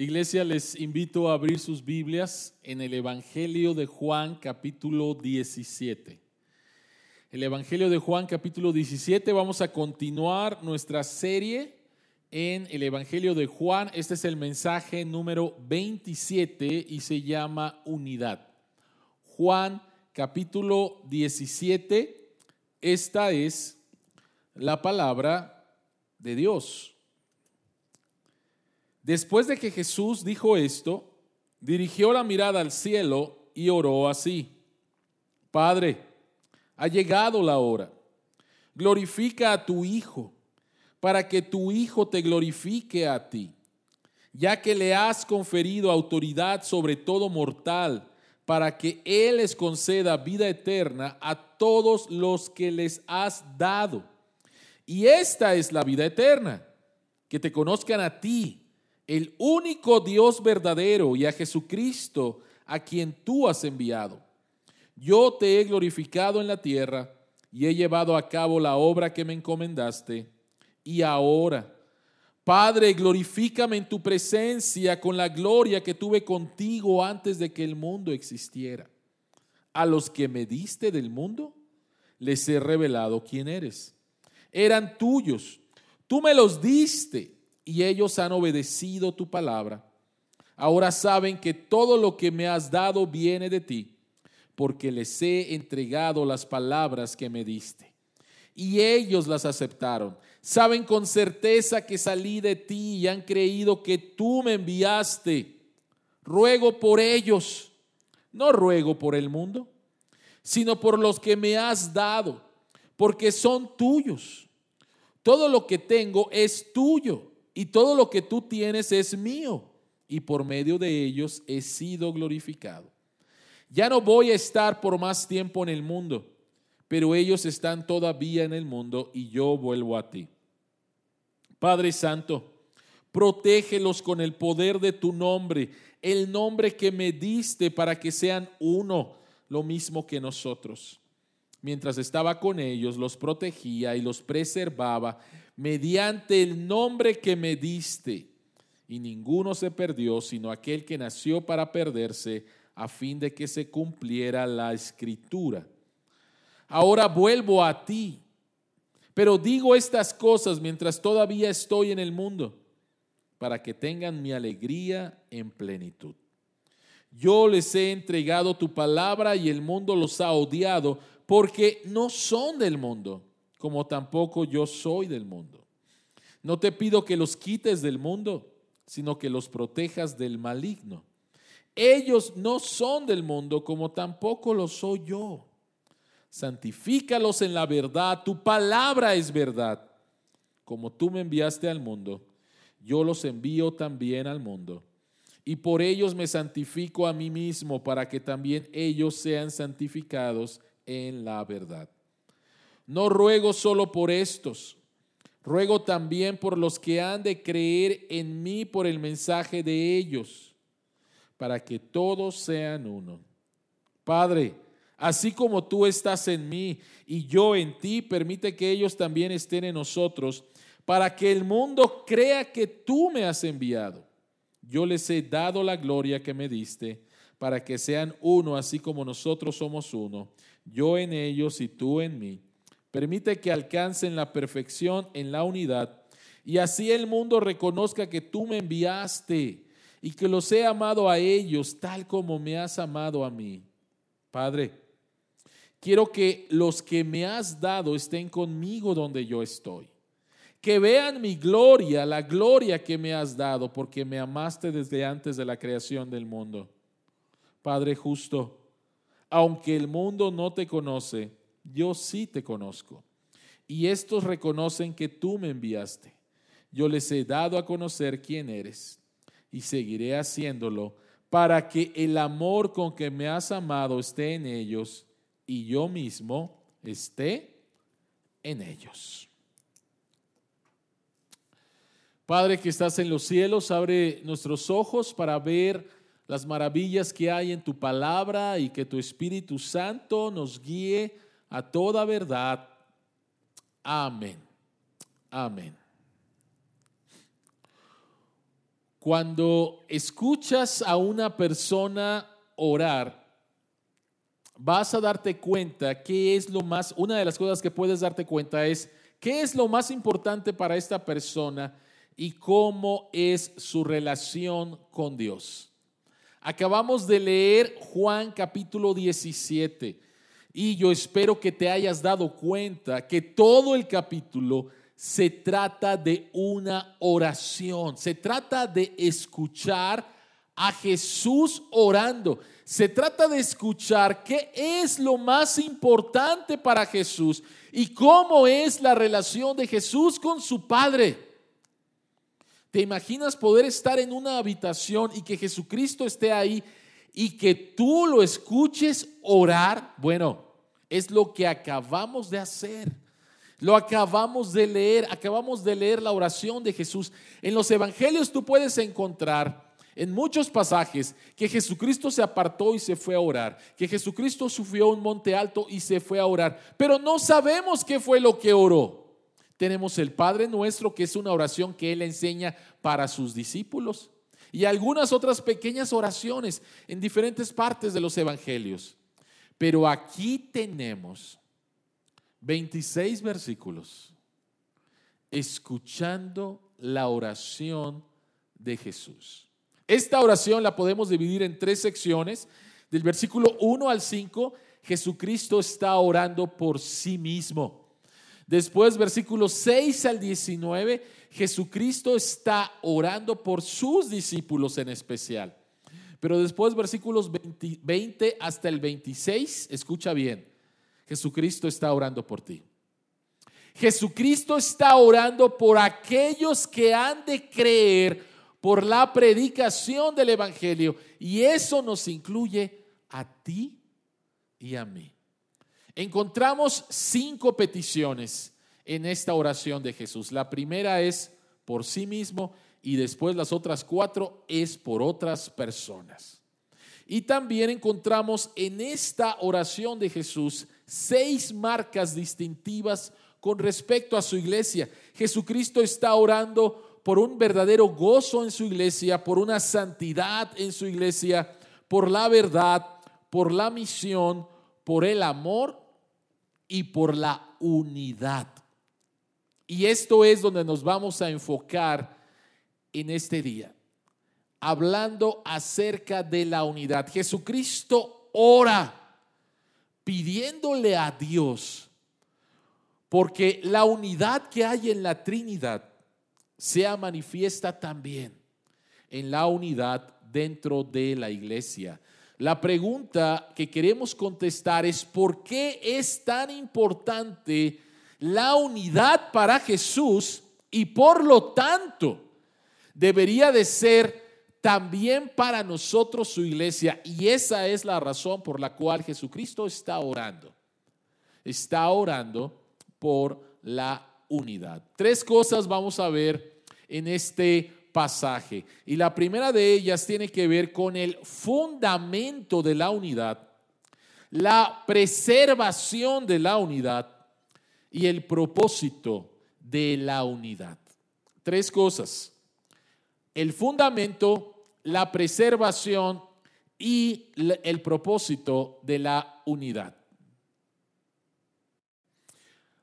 Iglesia, les invito a abrir sus Biblias en el Evangelio de Juan capítulo 17. El Evangelio de Juan capítulo 17, vamos a continuar nuestra serie en el Evangelio de Juan. Este es el mensaje número 27 y se llama unidad. Juan capítulo 17, esta es la palabra de Dios. Después de que Jesús dijo esto, dirigió la mirada al cielo y oró así. Padre, ha llegado la hora. Glorifica a tu Hijo, para que tu Hijo te glorifique a ti, ya que le has conferido autoridad sobre todo mortal, para que Él les conceda vida eterna a todos los que les has dado. Y esta es la vida eterna, que te conozcan a ti el único Dios verdadero y a Jesucristo a quien tú has enviado. Yo te he glorificado en la tierra y he llevado a cabo la obra que me encomendaste. Y ahora, Padre, glorifícame en tu presencia con la gloria que tuve contigo antes de que el mundo existiera. A los que me diste del mundo, les he revelado quién eres. Eran tuyos, tú me los diste y ellos han obedecido tu palabra. Ahora saben que todo lo que me has dado viene de ti, porque les he entregado las palabras que me diste. Y ellos las aceptaron. Saben con certeza que salí de ti y han creído que tú me enviaste. Ruego por ellos, no ruego por el mundo, sino por los que me has dado, porque son tuyos. Todo lo que tengo es tuyo y todo lo que tú tienes es mío, y por medio de ellos he sido glorificado. Ya no voy a estar por más tiempo en el mundo, pero ellos están todavía en el mundo y yo vuelvo a ti. Padre Santo, protégelos con el poder de tu nombre, el nombre que me diste para que sean uno, lo mismo que nosotros. Mientras estaba con ellos, los protegía y los preservaba mediante el nombre que me diste. Y ninguno se perdió, sino aquel que nació para perderse, a fin de que se cumpliera la escritura. Ahora vuelvo a ti, pero digo estas cosas mientras todavía estoy en el mundo, para que tengan mi alegría en plenitud. Yo les he entregado tu palabra y el mundo los ha odiado porque no son del mundo como tampoco yo soy del mundo. No te pido que los quites del mundo, sino que los protejas del maligno. Ellos no son del mundo, como tampoco lo soy yo. Santifícalos en la verdad, tu palabra es verdad. Como tú me enviaste al mundo, yo los envío también al mundo. Y por ellos me santifico a mí mismo, para que también ellos sean santificados en la verdad. No ruego solo por estos, ruego también por los que han de creer en mí por el mensaje de ellos, para que todos sean uno. Padre, así como tú estás en mí y yo en ti, permite que ellos también estén en nosotros, para que el mundo crea que tú me has enviado. Yo les he dado la gloria que me diste, para que sean uno, así como nosotros somos uno, yo en ellos y tú en mí Permite que alcancen la perfección en la unidad y así el mundo reconozca que tú me enviaste y que los he amado a ellos tal como me has amado a mí. Padre, quiero que los que me has dado estén conmigo donde yo estoy. Que vean mi gloria, la gloria que me has dado, porque me amaste desde antes de la creación del mundo. Padre justo, aunque el mundo no te conoce, yo sí te conozco. Y estos reconocen que tú me enviaste. Yo les he dado a conocer quién eres y seguiré haciéndolo para que el amor con que me has amado esté en ellos y yo mismo esté en ellos. Padre que estás en los cielos, abre nuestros ojos para ver las maravillas que hay en tu palabra y que tu Espíritu Santo nos guíe a toda verdad. Amén. Amén. Cuando escuchas a una persona orar, vas a darte cuenta qué es lo más, una de las cosas que puedes darte cuenta es qué es lo más importante para esta persona y cómo es su relación con Dios. Acabamos de leer Juan capítulo 17 y yo espero que te hayas dado cuenta que todo el capítulo se trata de una oración, se trata de escuchar a Jesús orando. Se trata de escuchar qué es lo más importante para Jesús y cómo es la relación de Jesús con su Padre. ¿Te imaginas poder estar en una habitación y que Jesucristo esté ahí y que tú lo escuches orar? Bueno, es lo que acabamos de hacer. Lo acabamos de leer, acabamos de leer la oración de Jesús. En los evangelios tú puedes encontrar en muchos pasajes que Jesucristo se apartó y se fue a orar, que Jesucristo subió un monte alto y se fue a orar, pero no sabemos qué fue lo que oró. Tenemos el Padre nuestro, que es una oración que Él enseña para sus discípulos, y algunas otras pequeñas oraciones en diferentes partes de los evangelios. Pero aquí tenemos 26 versículos escuchando la oración de Jesús. Esta oración la podemos dividir en tres secciones. Del versículo 1 al 5, Jesucristo está orando por sí mismo. Después, versículos 6 al 19, Jesucristo está orando por sus discípulos en especial. Pero después, versículos 20, 20 hasta el 26, escucha bien, Jesucristo está orando por ti. Jesucristo está orando por aquellos que han de creer por la predicación del Evangelio. Y eso nos incluye a ti y a mí. Encontramos cinco peticiones en esta oración de Jesús. La primera es por sí mismo y después las otras cuatro es por otras personas. Y también encontramos en esta oración de Jesús seis marcas distintivas con respecto a su iglesia. Jesucristo está orando por un verdadero gozo en su iglesia, por una santidad en su iglesia, por la verdad, por la misión, por el amor y por la unidad. Y esto es donde nos vamos a enfocar en este día, hablando acerca de la unidad. Jesucristo ora pidiéndole a Dios, porque la unidad que hay en la Trinidad sea manifiesta también en la unidad dentro de la iglesia. La pregunta que queremos contestar es ¿por qué es tan importante la unidad para Jesús y por lo tanto debería de ser también para nosotros su iglesia. Y esa es la razón por la cual Jesucristo está orando. Está orando por la unidad. Tres cosas vamos a ver en este pasaje. Y la primera de ellas tiene que ver con el fundamento de la unidad, la preservación de la unidad y el propósito de la unidad. Tres cosas el fundamento, la preservación y el propósito de la unidad.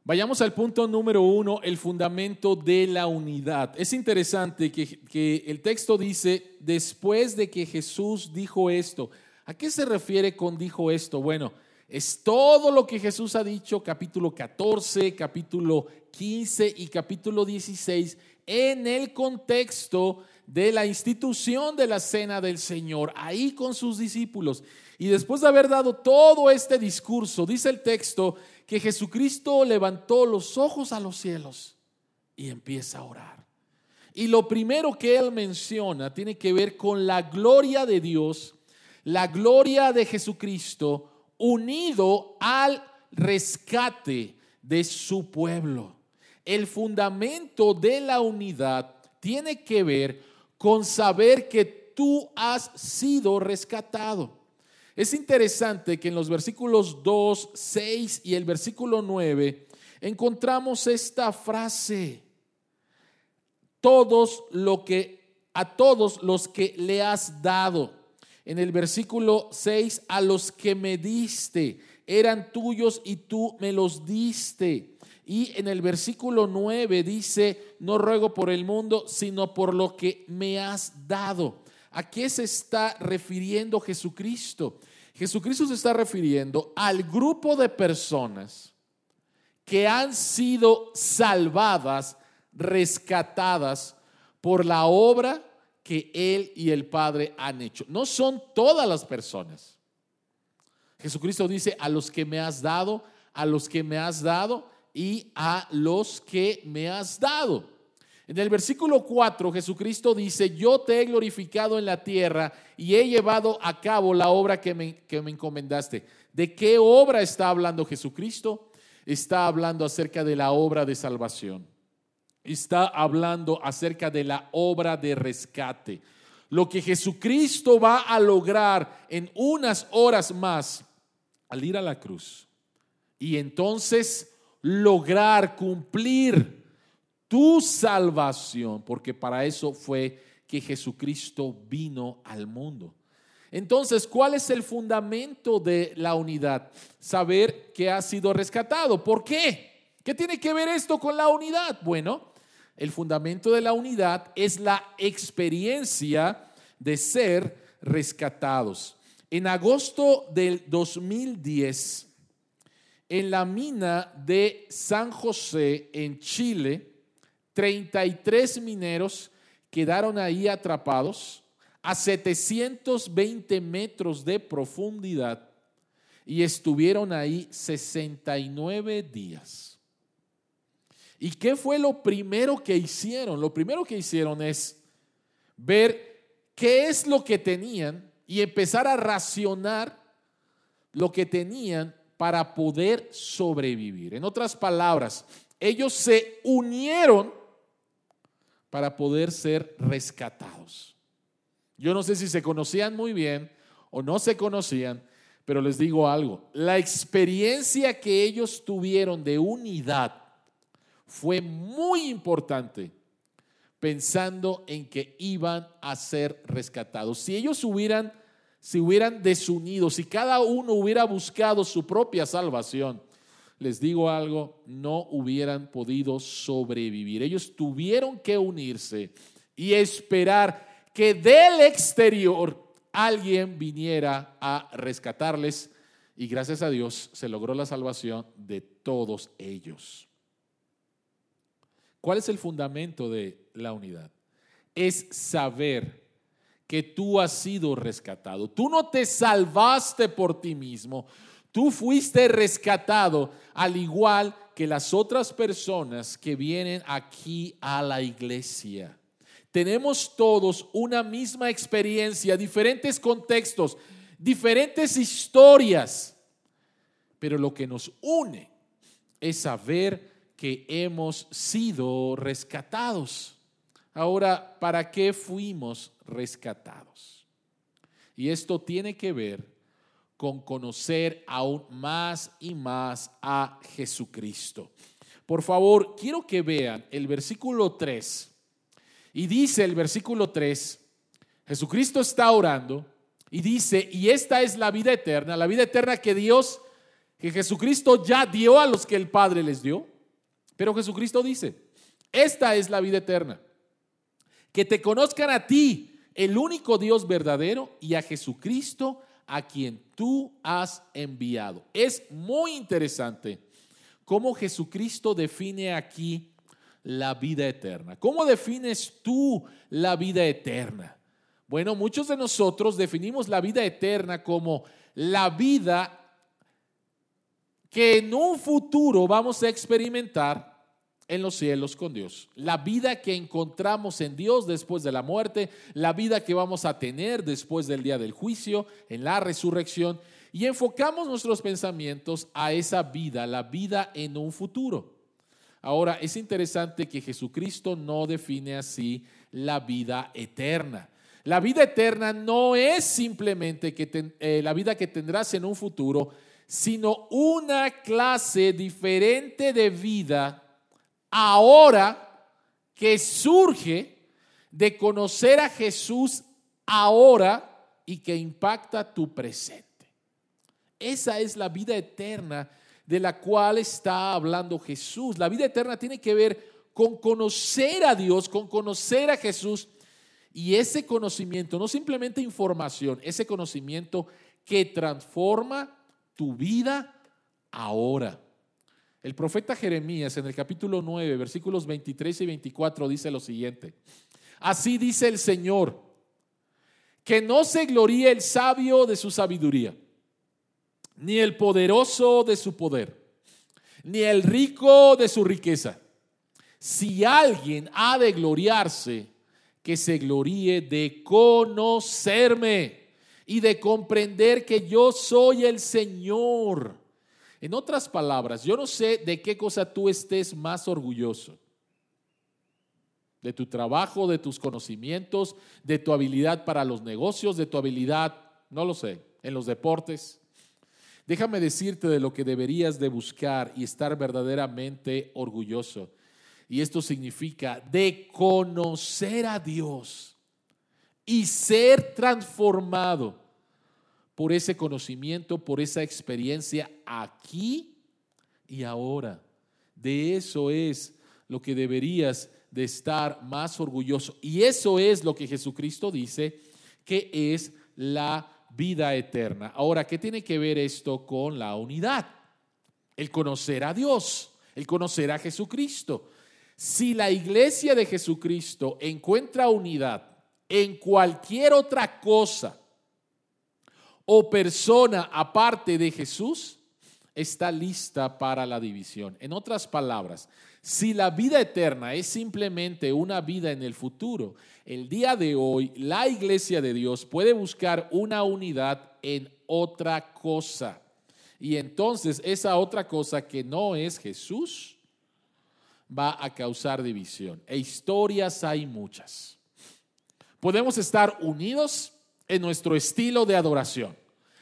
Vayamos al punto número uno, el fundamento de la unidad. Es interesante que, que, el texto dice, después de que Jesús dijo esto, ¿a qué se refiere con dijo esto? Bueno, es todo lo que Jesús ha dicho, capítulo 14, capítulo 15 y capítulo 16, en el contexto de la institución de la cena del Señor, ahí con sus discípulos. Y después de haber dado todo este discurso, dice el texto que Jesucristo levantó los ojos a los cielos y empieza a orar. Y lo primero que él menciona tiene que ver con la gloria de Dios, la gloria de Jesucristo unido al rescate de su pueblo. El fundamento de la unidad tiene que ver con saber que tú has sido rescatado. Es interesante que en los versículos 2, 6 y el versículo 9 encontramos esta frase. Todos lo que a todos los que le has dado. En el versículo 6, a los que me diste, eran tuyos y tú me los diste. Y en el versículo 9 dice, no ruego por el mundo, sino por lo que me has dado. ¿A qué se está refiriendo Jesucristo? Jesucristo se está refiriendo al grupo de personas que han sido salvadas, rescatadas por la obra que Él y el Padre han hecho. No son todas las personas. Jesucristo dice, a los que me has dado, a los que me has dado y a los que me has dado. En el versículo 4 Jesucristo dice, yo te he glorificado en la tierra y he llevado a cabo la obra que me, que me encomendaste. ¿De qué obra está hablando Jesucristo? Está hablando acerca de la obra de salvación está hablando acerca de la obra de rescate. Lo que Jesucristo va a lograr en unas horas más al ir a la cruz. Y entonces lograr cumplir tu salvación, porque para eso fue que Jesucristo vino al mundo. Entonces, ¿cuál es el fundamento de la unidad? Saber que ha sido rescatado. ¿Por qué? ¿Qué tiene que ver esto con la unidad? Bueno, el fundamento de la unidad es la experiencia de ser rescatados. En agosto del 2010, en la mina de San José, en Chile, 33 mineros quedaron ahí atrapados a 720 metros de profundidad y estuvieron ahí 69 días. ¿Y qué fue lo primero que hicieron? Lo primero que hicieron es ver qué es lo que tenían y empezar a racionar lo que tenían para poder sobrevivir. En otras palabras, ellos se unieron para poder ser rescatados. Yo no sé si se conocían muy bien o no se conocían, pero les digo algo, la experiencia que ellos tuvieron de unidad fue muy importante pensando en que iban a ser rescatados. Si ellos hubieran, si hubieran desunido, si cada uno hubiera buscado su propia salvación, les digo algo, no hubieran podido sobrevivir. Ellos tuvieron que unirse y esperar que del exterior alguien viniera a rescatarles y gracias a Dios se logró la salvación de todos ellos. ¿Cuál es el fundamento de la unidad? Es saber que tú has sido rescatado. Tú no te salvaste por ti mismo. Tú fuiste rescatado al igual que las otras personas que vienen aquí a la iglesia. Tenemos todos una misma experiencia, diferentes contextos, diferentes historias, pero lo que nos une es saber hemos sido rescatados. Ahora, ¿para qué fuimos rescatados? Y esto tiene que ver con conocer aún más y más a Jesucristo. Por favor, quiero que vean el versículo 3. Y dice el versículo 3, Jesucristo está orando y dice, y esta es la vida eterna, la vida eterna que Dios, que Jesucristo ya dio a los que el Padre les dio. Pero Jesucristo dice, esta es la vida eterna, que te conozcan a ti, el único Dios verdadero, y a Jesucristo, a quien tú has enviado. Es muy interesante cómo Jesucristo define aquí la vida eterna. ¿Cómo defines tú la vida eterna? Bueno, muchos de nosotros definimos la vida eterna como la vida que en un futuro vamos a experimentar en los cielos con Dios. La vida que encontramos en Dios después de la muerte, la vida que vamos a tener después del día del juicio, en la resurrección, y enfocamos nuestros pensamientos a esa vida, la vida en un futuro. Ahora, es interesante que Jesucristo no define así la vida eterna. La vida eterna no es simplemente que eh, la vida que tendrás en un futuro, sino una clase diferente de vida ahora que surge de conocer a Jesús ahora y que impacta tu presente. Esa es la vida eterna de la cual está hablando Jesús. La vida eterna tiene que ver con conocer a Dios, con conocer a Jesús. Y ese conocimiento, no simplemente información, ese conocimiento que transforma tu vida ahora. El profeta Jeremías en el capítulo 9, versículos 23 y 24 dice lo siguiente. Así dice el Señor, que no se gloríe el sabio de su sabiduría ni el poderoso de su poder, ni el rico de su riqueza. Si alguien ha de gloriarse, que se gloríe de conocerme y de comprender que yo soy el Señor. En otras palabras, yo no sé de qué cosa tú estés más orgulloso. De tu trabajo, de tus conocimientos, de tu habilidad para los negocios, de tu habilidad, no lo sé, en los deportes. Déjame decirte de lo que deberías de buscar y estar verdaderamente orgulloso. Y esto significa de conocer a Dios y ser transformado por ese conocimiento, por esa experiencia aquí y ahora. De eso es lo que deberías de estar más orgulloso. Y eso es lo que Jesucristo dice que es la vida eterna. Ahora, ¿qué tiene que ver esto con la unidad? El conocer a Dios, el conocer a Jesucristo. Si la iglesia de Jesucristo encuentra unidad en cualquier otra cosa o persona aparte de Jesús, está lista para la división. En otras palabras, si la vida eterna es simplemente una vida en el futuro, el día de hoy la iglesia de Dios puede buscar una unidad en otra cosa. Y entonces esa otra cosa que no es Jesús va a causar división. E historias hay muchas. Podemos estar unidos en nuestro estilo de adoración.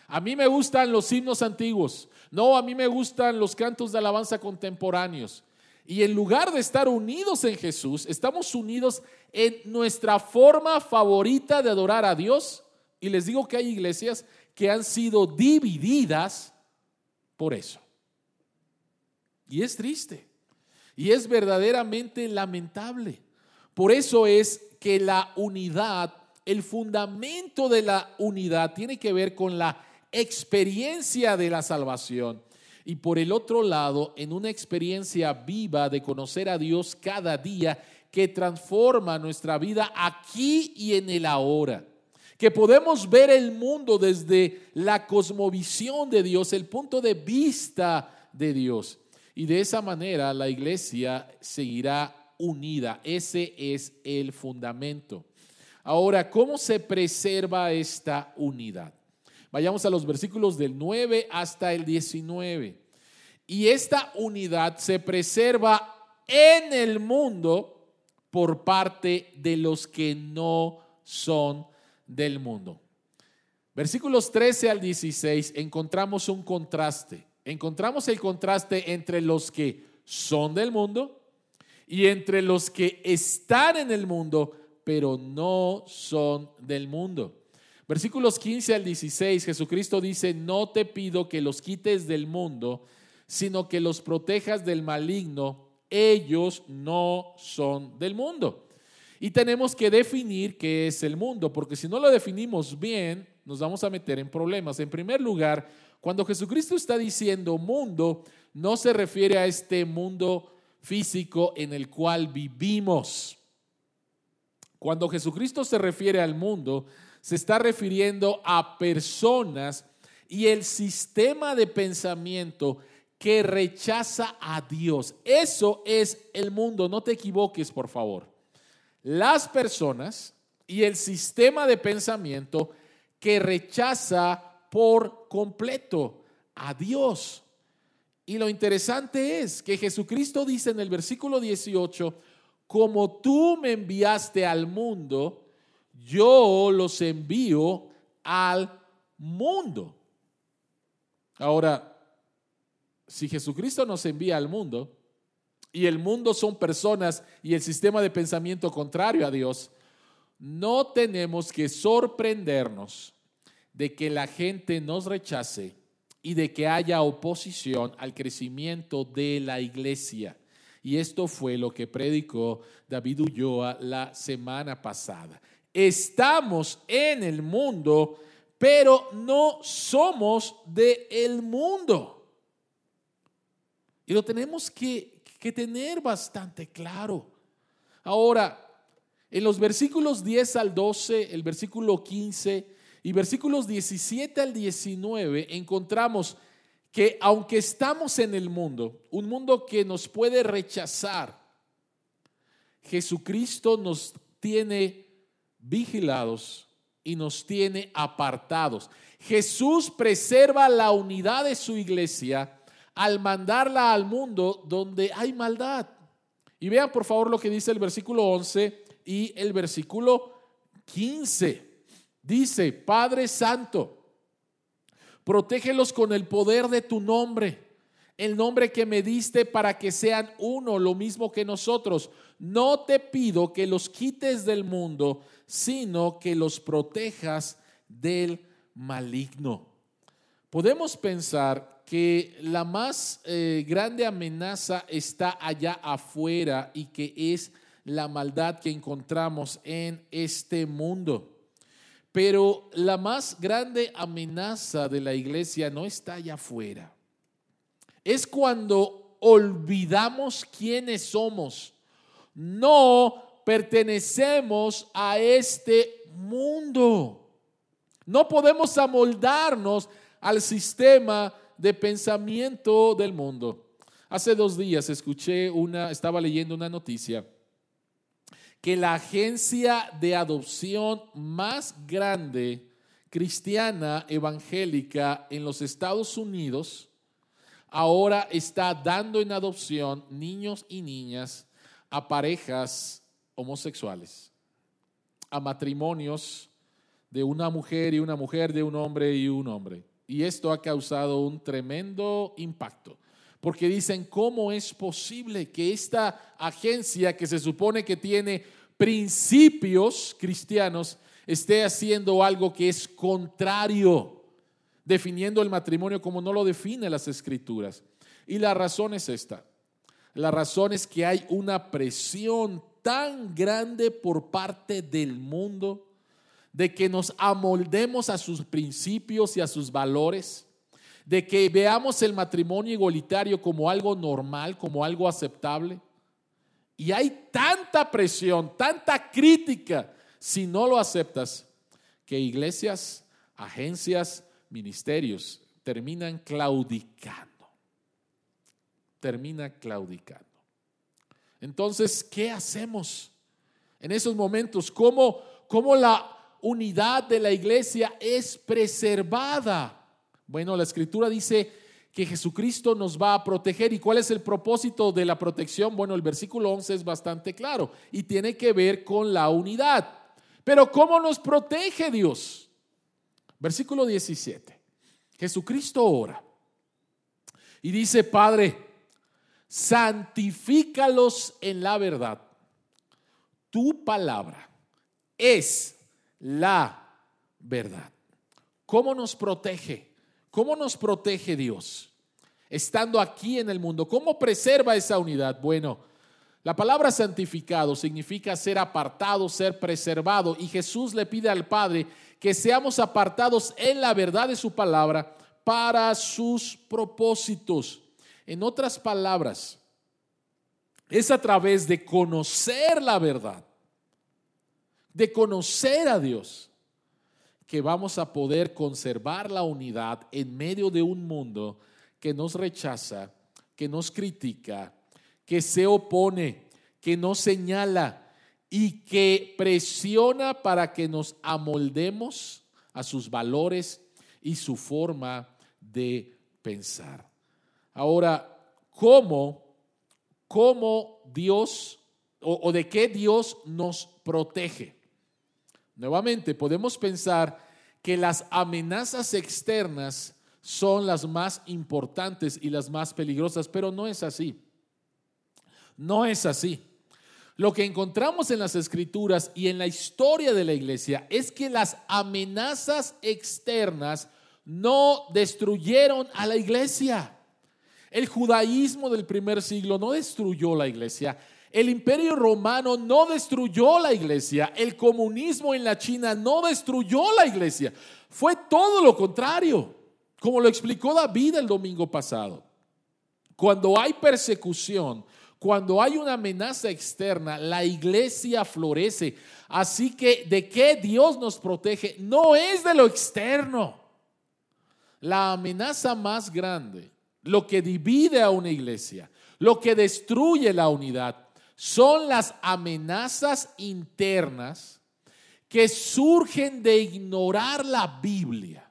A mí me gustan los himnos antiguos. No, a mí me gustan los cantos de alabanza contemporáneos. Y en lugar de estar unidos en Jesús, estamos unidos en nuestra forma favorita de adorar a Dios. Y les digo que hay iglesias que han sido divididas por eso. Y es triste. Y es verdaderamente lamentable. Por eso es que la unidad, el fundamento de la unidad tiene que ver con la experiencia de la salvación y por el otro lado, en una experiencia viva de conocer a Dios cada día que transforma nuestra vida aquí y en el ahora. Que podemos ver el mundo desde la cosmovisión de Dios, el punto de vista de Dios. Y de esa manera la iglesia seguirá unida. Ese es el fundamento. Ahora, ¿cómo se preserva esta unidad? Vayamos a los versículos del 9 hasta el 19. Y esta unidad se preserva en el mundo por parte de los que no son del mundo. Versículos 13 al 16 encontramos un contraste. Encontramos el contraste entre los que son del mundo y entre los que están en el mundo, pero no son del mundo. Versículos 15 al 16, Jesucristo dice, no te pido que los quites del mundo, sino que los protejas del maligno. Ellos no son del mundo. Y tenemos que definir qué es el mundo, porque si no lo definimos bien, nos vamos a meter en problemas. En primer lugar, cuando Jesucristo está diciendo mundo, no se refiere a este mundo físico en el cual vivimos. Cuando Jesucristo se refiere al mundo, se está refiriendo a personas y el sistema de pensamiento que rechaza a Dios. Eso es el mundo, no te equivoques, por favor. Las personas y el sistema de pensamiento que rechaza por completo a Dios. Y lo interesante es que Jesucristo dice en el versículo 18, como tú me enviaste al mundo, yo los envío al mundo. Ahora, si Jesucristo nos envía al mundo y el mundo son personas y el sistema de pensamiento contrario a Dios, no tenemos que sorprendernos de que la gente nos rechace y de que haya oposición al crecimiento de la iglesia. Y esto fue lo que predicó David Ulloa la semana pasada. Estamos en el mundo, pero no somos del el mundo. Y lo tenemos que, que tener bastante claro. Ahora, en los versículos 10 al 12, el versículo 15 y versículos 17 al 19 encontramos que aunque estamos en el mundo, un mundo que nos puede rechazar, Jesucristo nos tiene vigilados y nos tiene apartados. Jesús preserva la unidad de su iglesia al mandarla al mundo donde hay maldad. Y vean por favor lo que dice el versículo 11 y el versículo 15. Dice, Padre Santo, protégelos con el poder de tu nombre, el nombre que me diste para que sean uno, lo mismo que nosotros. No te pido que los quites del mundo, sino que los protejas del maligno. Podemos pensar que la más eh, grande amenaza está allá afuera y que es la maldad que encontramos en este mundo. Pero la más grande amenaza de la iglesia no está allá afuera. Es cuando olvidamos quiénes somos. No pertenecemos a este mundo. No podemos amoldarnos al sistema de pensamiento del mundo. Hace dos días escuché una, estaba leyendo una noticia que la agencia de adopción más grande cristiana evangélica en los Estados Unidos ahora está dando en adopción niños y niñas a parejas homosexuales, a matrimonios de una mujer y una mujer, de un hombre y un hombre. Y esto ha causado un tremendo impacto porque dicen, ¿cómo es posible que esta agencia que se supone que tiene principios cristianos esté haciendo algo que es contrario, definiendo el matrimonio como no lo define las escrituras? Y la razón es esta. La razón es que hay una presión tan grande por parte del mundo de que nos amoldemos a sus principios y a sus valores de que veamos el matrimonio igualitario como algo normal, como algo aceptable. Y hay tanta presión, tanta crítica si no lo aceptas, que iglesias, agencias, ministerios terminan claudicando. Termina claudicando. Entonces, ¿qué hacemos en esos momentos? ¿Cómo, cómo la unidad de la iglesia es preservada? Bueno, la escritura dice que Jesucristo nos va a proteger. ¿Y cuál es el propósito de la protección? Bueno, el versículo 11 es bastante claro y tiene que ver con la unidad. Pero ¿cómo nos protege Dios? Versículo 17. Jesucristo ora y dice, Padre, santifícalos en la verdad. Tu palabra es la verdad. ¿Cómo nos protege? ¿Cómo nos protege Dios? Estando aquí en el mundo, ¿cómo preserva esa unidad? Bueno, la palabra santificado significa ser apartado, ser preservado. Y Jesús le pide al Padre que seamos apartados en la verdad de su palabra para sus propósitos. En otras palabras, es a través de conocer la verdad, de conocer a Dios, que vamos a poder conservar la unidad en medio de un mundo que nos rechaza, que nos critica, que se opone, que nos señala y que presiona para que nos amoldemos a sus valores y su forma de pensar. Ahora, ¿cómo, cómo Dios o, o de qué Dios nos protege? Nuevamente, podemos pensar que las amenazas externas son las más importantes y las más peligrosas, pero no es así. No es así. lo que encontramos en las escrituras y en la historia de la iglesia es que las amenazas externas no destruyeron a la iglesia. El judaísmo del primer siglo no destruyó la iglesia. El imperio romano no destruyó la iglesia. El comunismo en la China no destruyó la iglesia. Fue todo lo contrario, como lo explicó David el domingo pasado. Cuando hay persecución, cuando hay una amenaza externa, la iglesia florece. Así que, ¿de qué Dios nos protege? No es de lo externo. La amenaza más grande, lo que divide a una iglesia, lo que destruye la unidad, son las amenazas internas que surgen de ignorar la Biblia.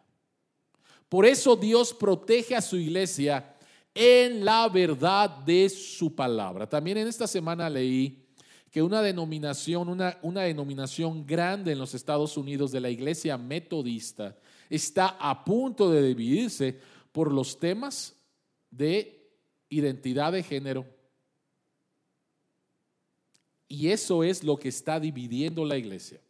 Por eso Dios protege a su iglesia en la verdad de su palabra. También en esta semana leí que una denominación, una, una denominación grande en los Estados Unidos de la iglesia metodista está a punto de dividirse por los temas de identidad de género. Y eso es lo que está dividiendo la iglesia.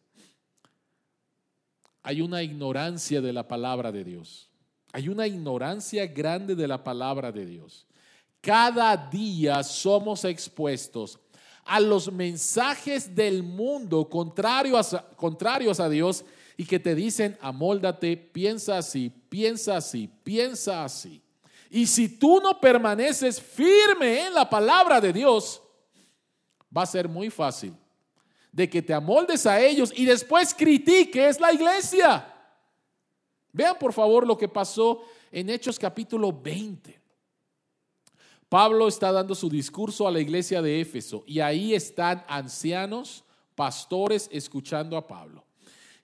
Hay una ignorancia de la palabra de Dios. Hay una ignorancia grande de la palabra de Dios. Cada día somos expuestos a los mensajes del mundo contrarios a, Dios y que te dicen, amóldate, piensa así, piensa así, piensa así. Y si tú no permaneces firme en la palabra de Dios, va a ser muy fácil de que te amoldes a ellos y después critiques la iglesia. Vean por favor lo que pasó en Hechos capítulo 20. Pablo está dando su discurso a la iglesia de Éfeso y ahí están ancianos, pastores escuchando a Pablo.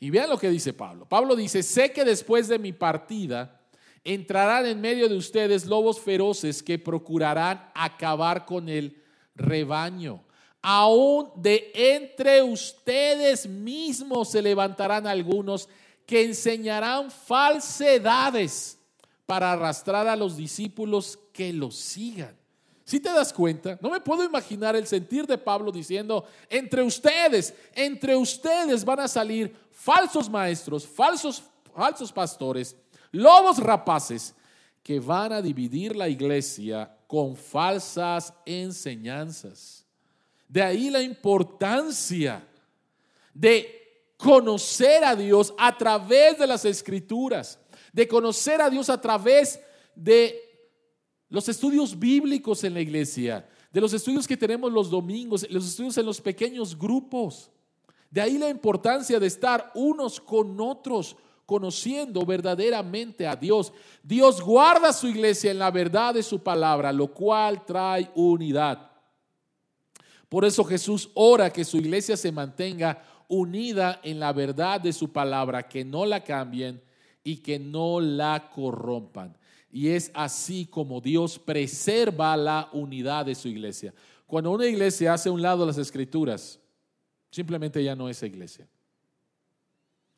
Y vean lo que dice Pablo. Pablo dice, sé que después de mi partida entrarán en medio de ustedes lobos feroces que procurarán acabar con el rebaño. Aún de entre ustedes mismos se levantarán algunos que enseñarán falsedades para arrastrar a los discípulos que los sigan. Si te das cuenta, no me puedo imaginar el sentir de Pablo diciendo, entre ustedes, entre ustedes van a salir falsos maestros, falsos, falsos pastores, lobos rapaces, que van a dividir la iglesia con falsas enseñanzas. De ahí la importancia de conocer a Dios a través de las escrituras, de conocer a Dios a través de los estudios bíblicos en la iglesia, de los estudios que tenemos los domingos, los estudios en los pequeños grupos. De ahí la importancia de estar unos con otros, conociendo verdaderamente a Dios. Dios guarda su iglesia en la verdad de su palabra, lo cual trae unidad. Por eso Jesús ora que su iglesia se mantenga unida en la verdad de su palabra, que no la cambien y que no la corrompan. Y es así como Dios preserva la unidad de su iglesia. Cuando una iglesia hace a un lado las escrituras, simplemente ya no es iglesia.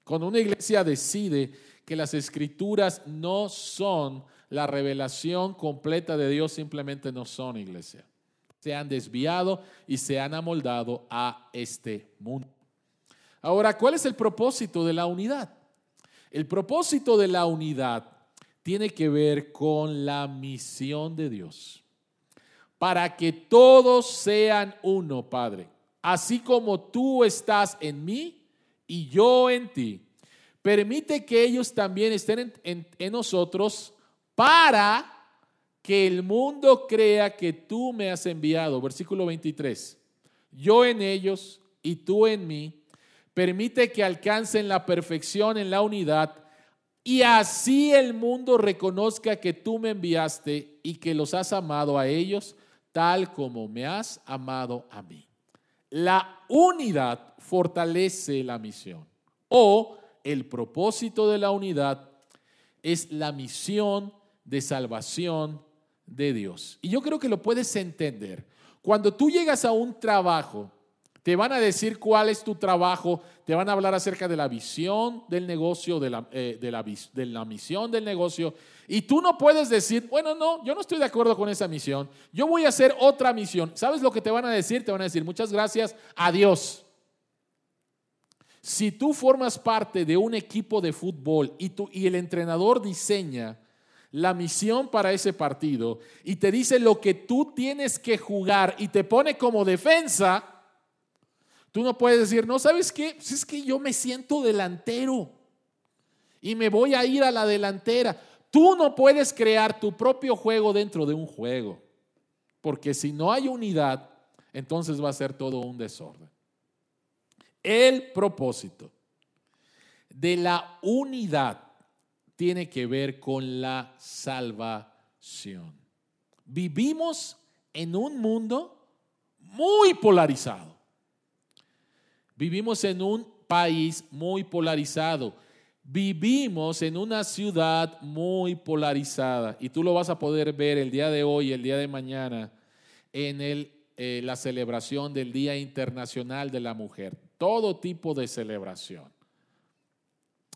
Cuando una iglesia decide que las escrituras no son la revelación completa de Dios, simplemente no son iglesia. Se han desviado y se han amoldado a este mundo. Ahora, ¿cuál es el propósito de la unidad? El propósito de la unidad tiene que ver con la misión de Dios. Para que todos sean uno, Padre. Así como tú estás en mí y yo en ti. Permite que ellos también estén en, nosotros para que el mundo crea que tú me has enviado. Versículo 23. Yo en ellos y tú en mí Permite que alcancen la perfección en la unidad y así el mundo reconozca que tú me enviaste y que los has amado a ellos tal como me has amado a mí. La unidad fortalece la misión o el propósito de la unidad es la misión de salvación de Dios. Y yo creo que lo puedes entender. Cuando tú llegas a un trabajo, Te van a decir cuál es tu trabajo, te van a hablar acerca de la visión del negocio, de la, eh, de la, de la misión del negocio. Y tú no puedes decir, bueno, no, yo no estoy de acuerdo con esa misión, yo voy a hacer otra misión. ¿Sabes lo que te van a decir? Te van a decir, muchas gracias, adiós. Si tú formas parte de un equipo de fútbol y, tú, y el entrenador diseña la misión para ese partido y te dice lo que tú tienes que jugar y te pone como defensa, tú no puedes decir, no, ¿sabes qué? Pues es que yo me siento delantero y me voy a ir a la delantera. Tú no puedes crear tu propio juego dentro de un juego, porque si no hay unidad, entonces va a ser todo un desorden. El propósito de la unidad tiene que ver con la salvación. Vivimos en un mundo muy polarizado. Vivimos en un país muy polarizado. Vivimos en una ciudad muy polarizada. Y tú lo vas a poder ver el día de hoy, el día de mañana, en eh, la celebración del Día Internacional de la Mujer. Todo tipo de celebración.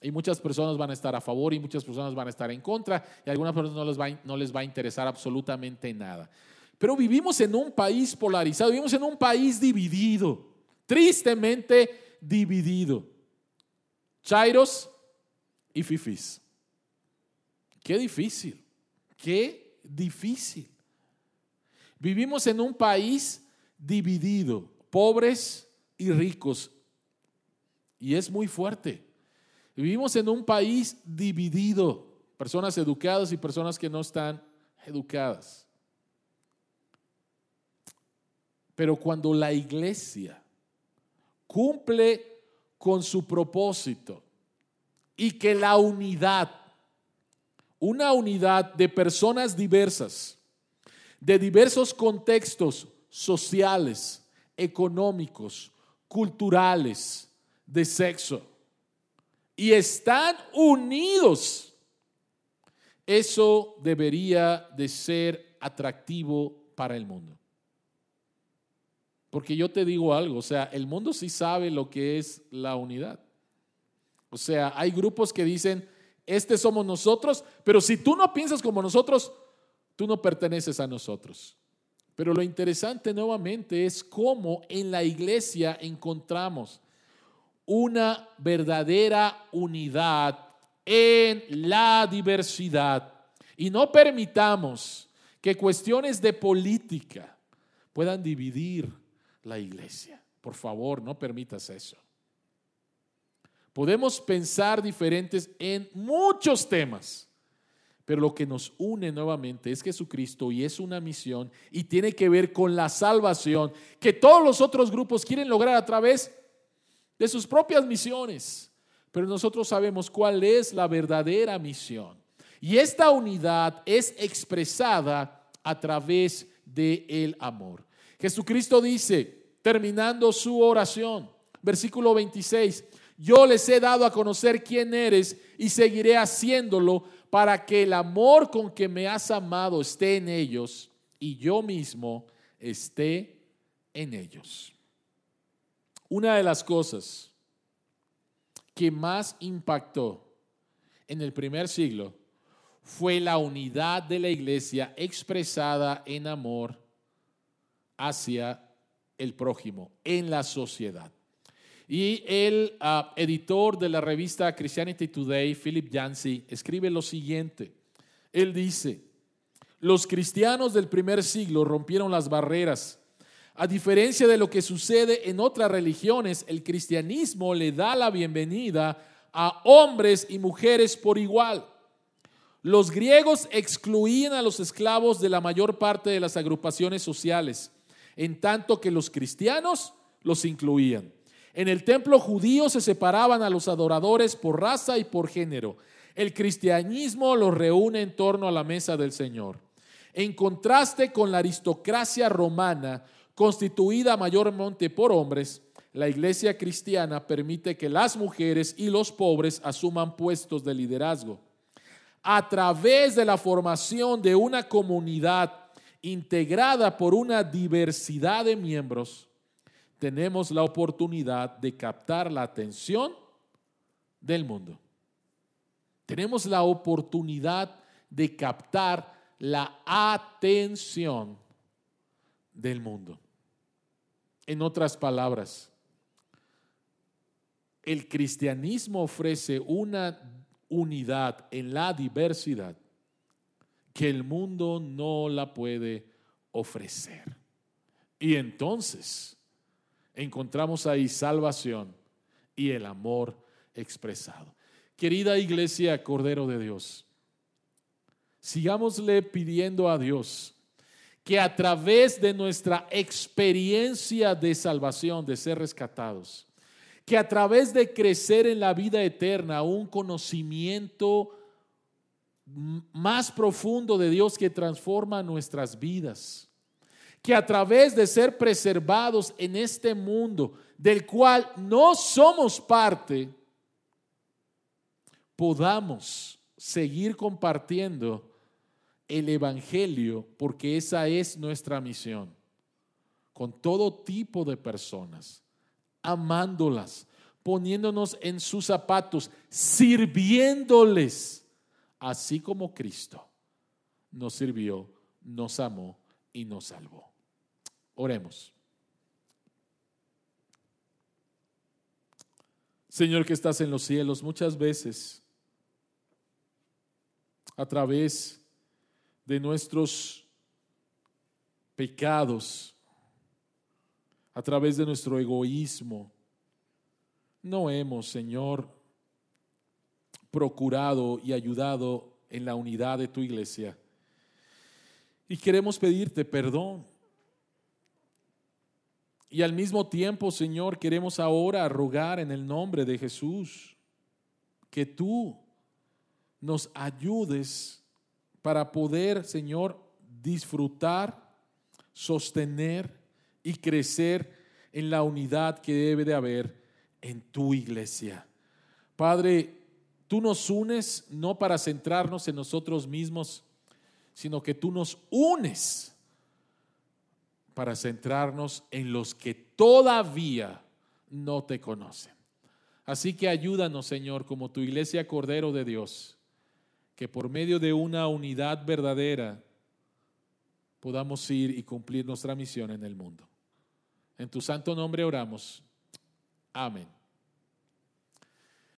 Y muchas personas van a estar a favor y muchas personas van a estar en contra y a algunas personas no les va, no les va a interesar absolutamente nada. Pero vivimos en un país polarizado, vivimos en un país dividido, tristemente dividido. Chairos y fifis. Qué difícil, qué difícil. Vivimos en un país dividido, pobres y ricos. Y es muy fuerte. Vivimos en un país dividido, personas educadas y personas que no están educadas. Pero cuando la iglesia cumple con su propósito y que la unidad, una unidad de personas diversas, de diversos contextos sociales, económicos, culturales, de sexo, y están unidos. Eso debería de ser atractivo para el mundo. Porque yo te digo algo, o sea, el mundo sí sabe lo que es la unidad. O sea, hay grupos que dicen, este somos nosotros, pero si tú no piensas como nosotros, tú no perteneces a nosotros. Pero lo interesante nuevamente es cómo en la iglesia encontramos una verdadera unidad en la diversidad. Y no permitamos que cuestiones de política puedan dividir la iglesia. Por favor, no permitas eso. Podemos pensar diferentes en muchos temas, pero lo que nos une nuevamente es Jesucristo y es una misión y tiene que ver con la salvación que todos los otros grupos quieren lograr a través de sus propias misiones, pero nosotros sabemos cuál es la verdadera misión. Y esta unidad es expresada a través del el amor. Jesucristo dice, terminando su oración, versículo 26, yo les he dado a conocer quién eres y seguiré haciéndolo para que el amor con que me has amado esté en ellos y yo mismo esté en ellos. Una de las cosas que más impactó en el primer siglo fue la unidad de la iglesia expresada en amor hacia el prójimo, en la sociedad. Y el ah, editor de la revista Christianity Today, Philip Yancey, escribe lo siguiente. Él dice, los cristianos del primer siglo rompieron las barreras a diferencia de lo que sucede en otras religiones, el cristianismo le da la bienvenida a hombres y mujeres por igual. Los griegos excluían a los esclavos de la mayor parte de las agrupaciones sociales, en tanto que los cristianos los incluían. En el templo judío se separaban a los adoradores por raza y por género. El cristianismo los reúne en torno a la mesa del Señor. En contraste con la aristocracia romana, constituida mayormente por hombres, la iglesia cristiana permite que las mujeres y los pobres asuman puestos de liderazgo. A través de la formación de una comunidad integrada por una diversidad de miembros, tenemos la oportunidad de captar la atención del mundo. Tenemos la oportunidad de captar la atención del mundo. En otras palabras, el cristianismo ofrece una unidad en la diversidad que el mundo no la puede ofrecer. Y entonces encontramos ahí salvación y el amor expresado. Querida iglesia Cordero de Dios, sigámosle pidiendo a Dios que a través de nuestra experiencia de salvación, de ser rescatados, que a través de crecer en la vida eterna, un conocimiento más profundo de Dios que transforma nuestras vidas, que a través de ser preservados en este mundo del cual no somos parte, podamos seguir compartiendo el Evangelio, porque esa es nuestra misión, con todo tipo de personas amándolas, poniéndonos en sus zapatos, sirviéndoles, así como Cristo nos sirvió, nos amó y nos salvó. Oremos. Señor que estás en los cielos, muchas veces a través de nuestros pecados, a través de nuestro egoísmo. No hemos, Señor, procurado y ayudado en la unidad de tu iglesia. Y queremos pedirte perdón. Y al mismo tiempo, Señor, queremos ahora rogar en el nombre de Jesús que tú nos ayudes para poder, Señor, disfrutar, sostener y crecer en la unidad que debe de haber en tu iglesia. Padre, tú nos unes no para centrarnos en nosotros mismos, sino que tú nos unes para centrarnos en los que todavía no te conocen. Así que ayúdanos, Señor, como tu iglesia Cordero de Dios, que por medio de una unidad verdadera podamos ir y cumplir nuestra misión en el mundo. En tu santo nombre oramos. Amén.